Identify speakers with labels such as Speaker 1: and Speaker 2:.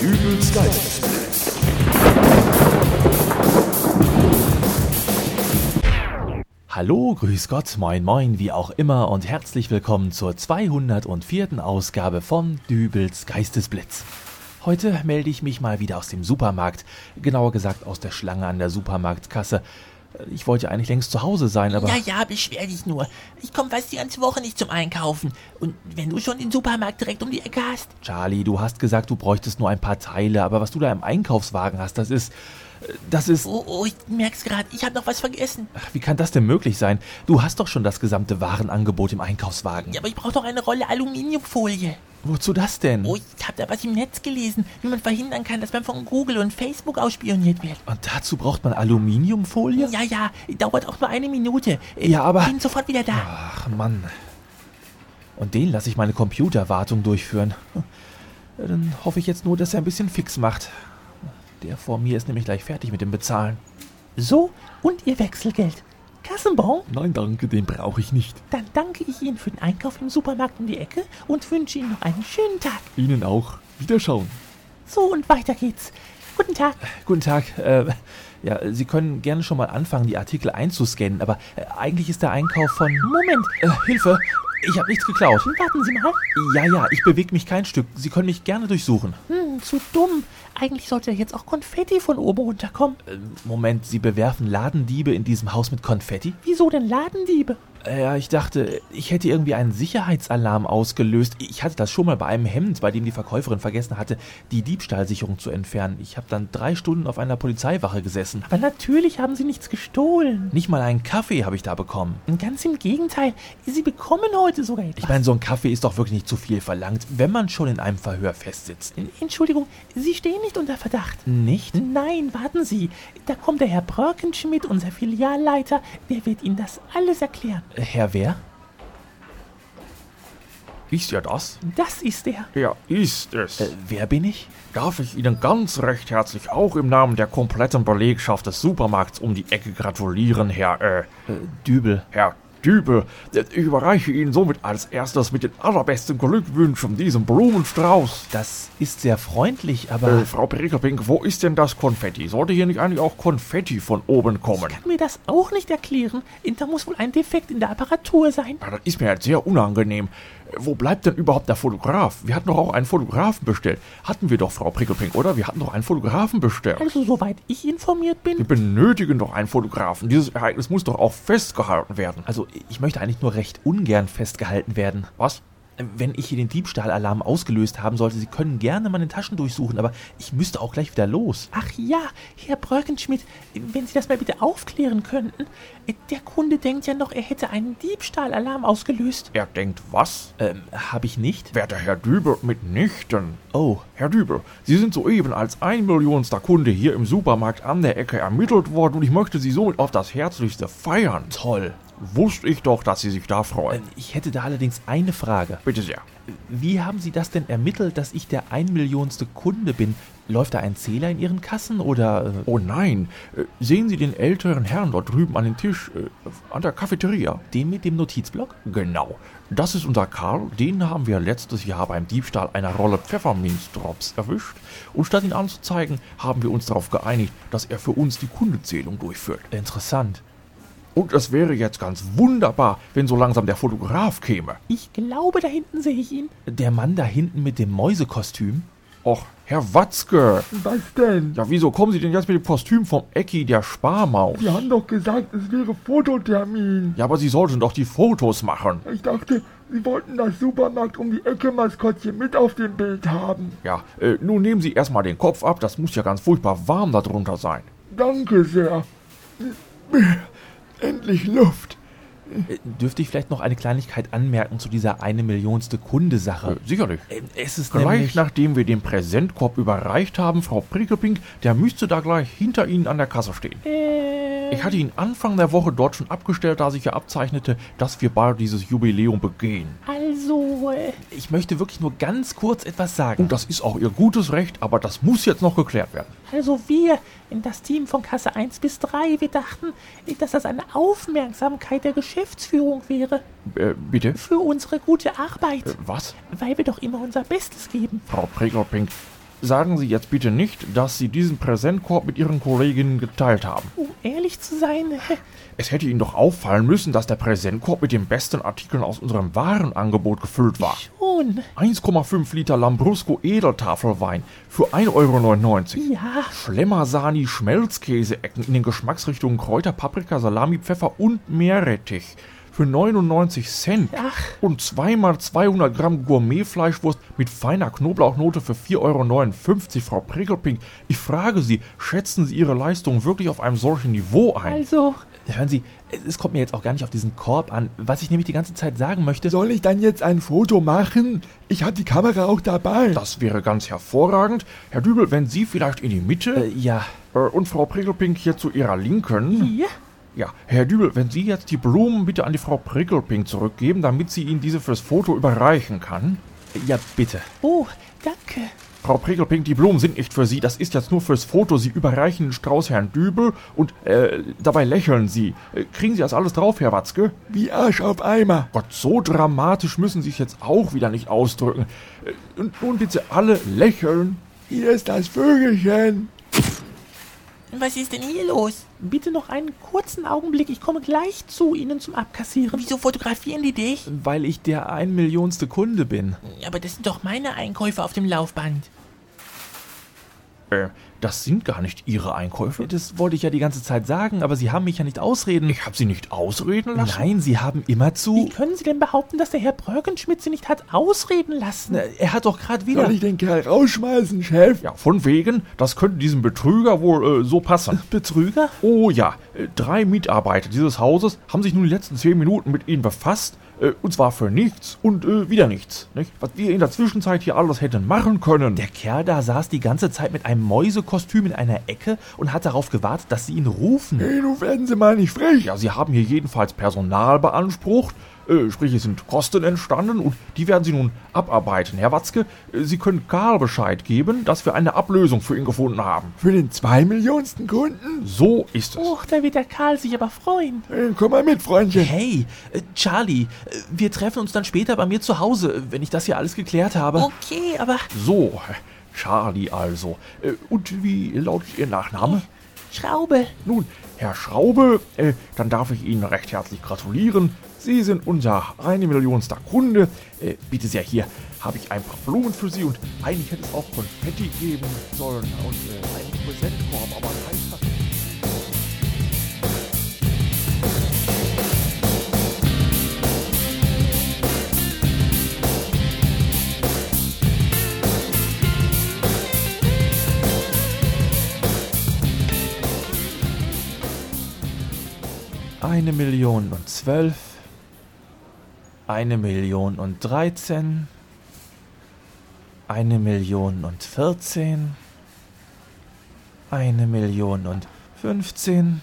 Speaker 1: Dübels Geistesblitz.
Speaker 2: Hallo, grüß Gott, moin moin, wie auch immer und herzlich willkommen zur 204. Ausgabe von Dübels Geistesblitz. Heute melde ich mich mal wieder aus dem Supermarkt, genauer gesagt aus der Schlange an der Supermarktkasse. Ich wollte eigentlich längst zu Hause sein, aber
Speaker 3: Ja, ja, beschwer dich nur. Ich komme fast die ganze Woche nicht zum Einkaufen. Und wenn du schon den Supermarkt direkt um die Ecke hast,
Speaker 2: Charlie, du hast gesagt, du bräuchtest nur ein paar Teile, aber was du da im Einkaufswagen hast, das ist das ist
Speaker 3: oh, oh ich merk's gerade, ich habe noch was vergessen.
Speaker 2: Ach, wie kann das denn möglich sein? Du hast doch schon das gesamte Warenangebot im Einkaufswagen.
Speaker 3: Ja, aber ich brauche doch eine Rolle Aluminiumfolie.
Speaker 2: Wozu das denn?
Speaker 3: Oh, ich habe da was im Netz gelesen, wie man verhindern kann, dass man von Google und Facebook ausspioniert wird.
Speaker 2: Und dazu braucht man Aluminiumfolie?
Speaker 3: Ja, ja, dauert auch nur eine Minute. Äh,
Speaker 2: Ja, aber-
Speaker 3: Bin sofort wieder da.
Speaker 2: Ach Mann. Und den lasse ich meine Computerwartung durchführen. Dann hoffe ich jetzt nur, dass er ein bisschen fix macht. Der vor mir ist nämlich gleich fertig mit dem Bezahlen.
Speaker 3: So, und Ihr Wechselgeld. Kassenbon?
Speaker 2: Nein, danke, den brauche ich nicht.
Speaker 3: Dann danke ich Ihnen für den Einkauf im Supermarkt um die Ecke und wünsche Ihnen noch einen schönen Tag.
Speaker 2: Ihnen auch. Wiederschauen.
Speaker 3: So, und weiter geht's. Guten Tag.
Speaker 2: Guten Tag. Äh, ja, Sie können gerne schon mal anfangen, die Artikel einzuscannen, aber äh, eigentlich ist der Einkauf von...
Speaker 3: Moment,
Speaker 2: Äh, Hilfe! Ich habe nichts geklaut.
Speaker 3: warten Sie mal.
Speaker 2: Ja, ja, ich bewege mich kein Stück. Sie können mich gerne durchsuchen.
Speaker 3: Hm, zu dumm. Eigentlich sollte ja jetzt auch Konfetti von oben runterkommen.
Speaker 2: Äh, Moment, Sie bewerfen Ladendiebe in diesem Haus mit Konfetti?
Speaker 3: Wieso denn Ladendiebe?
Speaker 2: Äh, Ja, ich dachte, ich hätte irgendwie einen Sicherheitsalarm ausgelöst. Ich hatte das schon mal bei einem Hemd, bei dem die Verkäuferin vergessen hatte, die Diebstahlsicherung zu entfernen. Ich habe dann drei Stunden auf einer Polizeiwache gesessen.
Speaker 3: Aber natürlich haben Sie nichts gestohlen.
Speaker 2: Nicht mal einen Kaffee habe ich da bekommen.
Speaker 3: Ganz im Gegenteil. Sie bekommen heute sogar etwas.
Speaker 2: Ich meine, so ein Kaffee ist doch wirklich nicht zu viel verlangt, wenn man schon in einem Verhör festsitzt.
Speaker 3: Entschuldigung, Sie stehen nicht unter Verdacht.
Speaker 2: Nicht?
Speaker 3: Nein, warten Sie. Da kommt der Herr Bröckenschmidt, unser Filialleiter. Der wird Ihnen das alles erklären.
Speaker 2: Äh, Herr wer?
Speaker 4: Ist ja das?
Speaker 3: Das ist er.
Speaker 4: Ja, ist es.
Speaker 2: Äh, wer bin ich?
Speaker 4: Darf ich Ihnen ganz recht herzlich auch im Namen der kompletten Belegschaft des Supermarkts um die Ecke gratulieren, Herr, äh,
Speaker 2: Äh, Dübel.
Speaker 4: Herr Ich überreiche Ihnen somit als erstes mit den allerbesten Glückwünschen diesen Blumenstrauß.
Speaker 2: Das ist sehr freundlich, aber...
Speaker 4: Äh, Frau Perikerpink, wo ist denn das Konfetti? Sollte hier nicht eigentlich auch Konfetti von oben kommen?
Speaker 3: Kann mir das auch nicht erklären. Da muss wohl ein Defekt in der Apparatur sein.
Speaker 4: Ja, das ist mir jetzt sehr unangenehm. Äh, Wo bleibt denn überhaupt der Fotograf? Wir hatten doch auch einen Fotografen bestellt. Hatten wir doch, Frau Prickelpink, oder? Wir hatten doch einen Fotografen bestellt.
Speaker 3: Also, soweit ich informiert bin.
Speaker 4: Wir benötigen doch einen Fotografen. Dieses Ereignis muss doch auch festgehalten werden.
Speaker 2: Also, ich möchte eigentlich nur recht ungern festgehalten werden.
Speaker 4: Was?
Speaker 2: Wenn ich hier den Diebstahlalarm ausgelöst haben sollte, Sie können gerne meine Taschen durchsuchen, aber ich müsste auch gleich wieder los.
Speaker 3: Ach ja, Herr Bröckenschmidt, wenn Sie das mal bitte aufklären könnten. Der Kunde denkt ja noch, er hätte einen Diebstahlalarm ausgelöst.
Speaker 4: Er denkt was?
Speaker 2: Ähm, habe ich nicht?
Speaker 4: Werter Herr Dübel, mitnichten.
Speaker 2: Oh,
Speaker 4: Herr Dübel, Sie sind soeben als ein Millionster Kunde hier im Supermarkt an der Ecke ermittelt worden und ich möchte Sie somit auf das Herzlichste feiern.
Speaker 2: toll.
Speaker 4: Wusste ich doch, dass Sie sich da freuen.
Speaker 2: Ähm, Ich hätte da allerdings eine Frage.
Speaker 4: Bitte sehr.
Speaker 2: Wie haben Sie das denn ermittelt, dass ich der einmillionste Kunde bin? Läuft da ein Zähler in Ihren Kassen oder... Äh,
Speaker 4: Oh nein, äh, sehen Sie den älteren Herrn dort drüben an den Tisch, äh, an der Cafeteria?
Speaker 2: den mit dem Notizblock?
Speaker 4: Genau. Das ist unser Karl. Den haben wir letztes Jahr beim Diebstahl einer Rolle Pfefferminzdrops erwischt. Und statt ihn anzuzeigen, haben wir uns darauf geeinigt, dass er für uns die Kundezählung durchführt.
Speaker 2: Interessant.
Speaker 4: Und es wäre jetzt ganz wunderbar, wenn so langsam der Fotograf käme.
Speaker 3: Ich glaube, da hinten sehe ich ihn.
Speaker 2: Der Mann da hinten mit dem Mäusekostüm?
Speaker 4: Och, Herr Watzke.
Speaker 5: Was denn?
Speaker 4: Ja, wieso kommen Sie denn jetzt mit dem Kostüm vom Ecki, der Sparmaus?
Speaker 5: Sie haben doch gesagt, es wäre Fototermin.
Speaker 4: Ja, aber Sie sollten doch die Fotos machen.
Speaker 5: Ich dachte, Sie wollten das Supermarkt um die Ecke Maskottchen mit auf dem Bild haben.
Speaker 4: Ja, äh, nun nehmen Sie erstmal den Kopf ab, das muss ja ganz furchtbar warm darunter sein.
Speaker 5: Danke sehr. Endlich Luft.
Speaker 2: Äh, Dürfte ich vielleicht noch eine Kleinigkeit anmerken zu dieser eine Millionste Kunde-Sache?
Speaker 4: Äh, sicherlich.
Speaker 2: Ähm, Es ist
Speaker 4: Gleich
Speaker 2: nämlich...
Speaker 4: nachdem wir den Präsentkorb überreicht haben, Frau Prickelpink, der müsste da gleich hinter Ihnen an der Kasse stehen.
Speaker 3: Äh,
Speaker 4: Ich hatte ihn Anfang der Woche dort schon abgestellt, da sich ja abzeichnete, dass wir bald dieses Jubiläum begehen.
Speaker 3: also, äh,
Speaker 2: Ich möchte wirklich nur ganz kurz etwas sagen.
Speaker 4: Und das ist auch Ihr gutes Recht, aber das muss jetzt noch geklärt werden.
Speaker 3: also wir, in das Team von Kasse 1 bis 3, wir dachten, dass das eine Aufmerksamkeit der Geschäftsführung wäre.
Speaker 4: Äh, bitte?
Speaker 3: Für unsere gute Arbeit.
Speaker 4: Äh, was?
Speaker 3: Weil wir doch immer unser Bestes geben.
Speaker 4: Frau Prickelpink, sagen Sie jetzt bitte nicht, dass Sie diesen Präsentkorb mit Ihren Kolleginnen geteilt haben.
Speaker 3: Um ehrlich zu sein,
Speaker 4: Es hätte Ihnen doch auffallen müssen, dass der Präsentkorb mit den besten Artikeln aus unserem Warenangebot gefüllt war.
Speaker 3: schon.
Speaker 4: 1,5 Liter Lambrusco Edeltafelwein für 1,99 Euro.
Speaker 3: Ja,
Speaker 4: Schlemmersani Schmelzkäse-Ecken in den Geschmacksrichtungen Kräuter, Paprika, Salami, Pfeffer und Meerrettich für 99 Cent.
Speaker 3: Ach.
Speaker 4: Und zweimal 200 Gramm Gourmetfleischwurst mit feiner Knoblauchnote für 4,59 Euro. Frau Prickelpink, ich frage Sie, schätzen Sie Ihre Leistung wirklich auf einem solchen Niveau ein?
Speaker 3: also,
Speaker 2: Hören Sie, es kommt mir jetzt auch gar nicht auf diesen Korb an. Was ich nämlich die ganze Zeit sagen möchte.
Speaker 5: Soll ich dann jetzt ein Foto machen? Ich habe die Kamera auch dabei.
Speaker 4: Das wäre ganz hervorragend. Herr Dübel, wenn Sie vielleicht in die Mitte
Speaker 2: Äh, ja,
Speaker 4: äh, und Frau Prickelpink hier zu Ihrer Linken.
Speaker 3: hier?
Speaker 4: Ja, Herr Dübel, wenn Sie jetzt die Blumen bitte an die Frau Prickelpink zurückgeben, damit sie Ihnen diese fürs Foto überreichen kann.
Speaker 2: ja, bitte.
Speaker 3: Oh, danke.
Speaker 4: Frau Prickelpink, die Blumen sind nicht für Sie, das ist jetzt nur fürs Foto. Sie überreichen den Strauß Herrn Dübel und äh, dabei lächeln Sie. Äh, kriegen Sie das alles drauf, Herr Watzke?
Speaker 5: Wie Arsch auf Eimer.
Speaker 4: Gott, so dramatisch müssen Sie es jetzt auch wieder nicht ausdrücken. Äh, und nun bitte alle lächeln.
Speaker 5: Hier ist das Vögelchen.
Speaker 3: Was ist denn hier los? Bitte noch einen kurzen Augenblick. Ich komme gleich zu Ihnen zum Abkassieren. Wieso fotografieren die dich?
Speaker 2: Weil ich der ein Millionste Kunde bin.
Speaker 3: Aber das sind doch meine Einkäufe auf dem Laufband.
Speaker 4: Äh, das sind gar nicht Ihre Einkäufe.
Speaker 2: Das wollte ich ja die ganze Zeit sagen, aber Sie haben mich ja nicht ausreden.
Speaker 4: Ich habe Sie nicht ausreden lassen.
Speaker 2: Nein, Sie haben
Speaker 3: Wie
Speaker 2: immerzu.
Speaker 3: können Sie denn behaupten, dass der Herr Bröckenschmidt Sie nicht hat ausreden lassen?
Speaker 2: Na, Er hat doch gerade wieder.
Speaker 5: Soll ich den Kerl rausschmeißen, Chef?
Speaker 4: Ja, von wegen, das könnte diesem Betrüger wohl äh, so passen.
Speaker 2: Betrüger?
Speaker 4: Oh ja, äh, drei Mitarbeiter dieses Hauses haben sich nun die letzten zehn Minuten mit Ihnen befasst. Äh, und zwar für nichts und äh, wieder nichts. Nicht? Was wir in der Zwischenzeit hier alles hätten machen können.
Speaker 2: Der Kerl da saß die ganze Zeit mit einem Mäusekostüm in einer Ecke und hat darauf gewartet, dass Sie ihn rufen.
Speaker 5: Hey, du werden Sie mal nicht frech.
Speaker 4: ja, Sie haben hier jedenfalls Personal beansprucht. Äh, sprich, es sind Kosten entstanden und die werden Sie nun abarbeiten. Herr Watzke, äh, Sie können Karl Bescheid geben, dass wir eine Ablösung für ihn gefunden haben.
Speaker 5: Für den zwei Millionsten Kunden?
Speaker 4: So ist es.
Speaker 3: Och, da wird der Karl sich aber freuen.
Speaker 5: Hey, komm mal mit, Freundchen.
Speaker 2: Hey, äh, Charlie, äh, wir treffen uns dann später bei mir zu Hause, wenn ich das hier alles geklärt habe.
Speaker 3: Okay, aber
Speaker 4: So, Charlie also. Äh, Und wie lautet Ihr Nachname?
Speaker 3: Schraube.
Speaker 4: Nun, Herr Schraube, äh, dann darf ich Ihnen recht herzlich gratulieren. Sie sind unser eine Millionster Kunde. Äh, bitte sehr, hier habe ich ein paar Blumen für Sie und eigentlich hätte es auch Konfetti geben sollen und äh, einen Präsentkorb, aber leider...
Speaker 2: Eine Million und zwölf. Eine Million und dreizehn. Eine Million und vierzehn. Eine Million und fünfzehn.